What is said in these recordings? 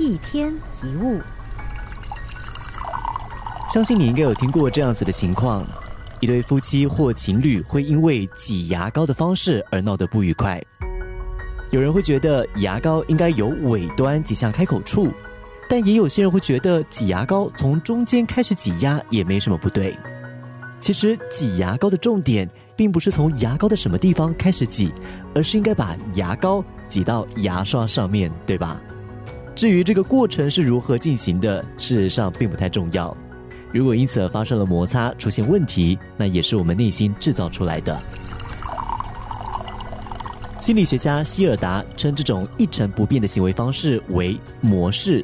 一天一物，相信你应该有听过这样子的情况：一对夫妻或情侣会因为挤牙膏的方式而闹得不愉快。有人会觉得牙膏应该由尾端挤向开口处，但也有些人会觉得挤牙膏从中间开始挤压也没什么不对。其实挤牙膏的重点并不是从牙膏的什么地方开始挤，而是应该把牙膏挤到牙刷上面对吧？至于这个过程是如何进行的，事实上并不太重要。如果因此而发生了摩擦，出现问题，那也是我们内心制造出来的。心理学家希尔达称这种一成不变的行为方式为模式。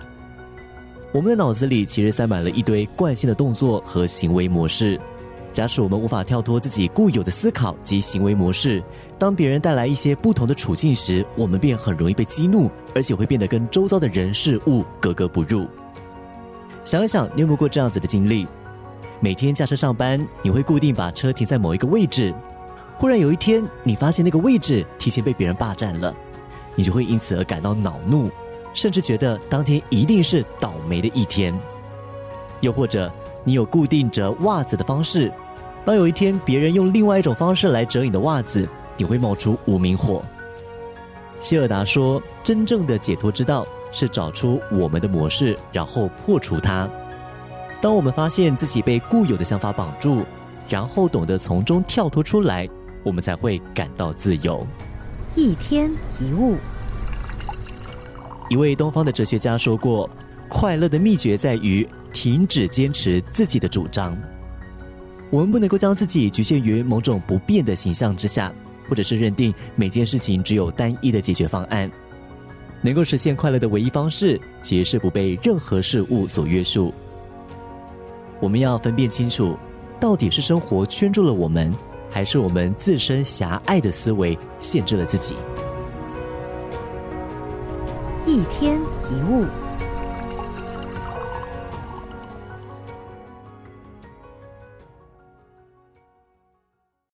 我们的脑子里其实塞满了一堆惯性的动作和行为模式。假使我们无法跳脱自己固有的思考及行为模式，当别人带来一些不同的处境时，我们便很容易被激怒，而且会变得跟周遭的人事物格格不入。想一想，你有没有过这样子的经历？每天驾车上班，你会固定把车停在某一个位置，忽然有一天，你发现那个位置提前被别人霸占了，你就会因此而感到恼怒，甚至觉得当天一定是倒霉的一天。又或者，你有固定折袜子的方式。当有一天别人用另外一种方式来折你的袜子，你会冒出无名火。希尔达说：“真正的解脱之道是找出我们的模式，然后破除它。当我们发现自己被固有的想法绑住，然后懂得从中跳脱出来，我们才会感到自由。”一天一物，一位东方的哲学家说过：“快乐的秘诀在于停止坚持自己的主张。”我们不能够将自己局限于某种不变的形象之下，或者是认定每件事情只有单一的解决方案。能够实现快乐的唯一方式，其实是不被任何事物所约束。我们要分辨清楚，到底是生活圈住了我们，还是我们自身狭隘的思维限制了自己。一天一物。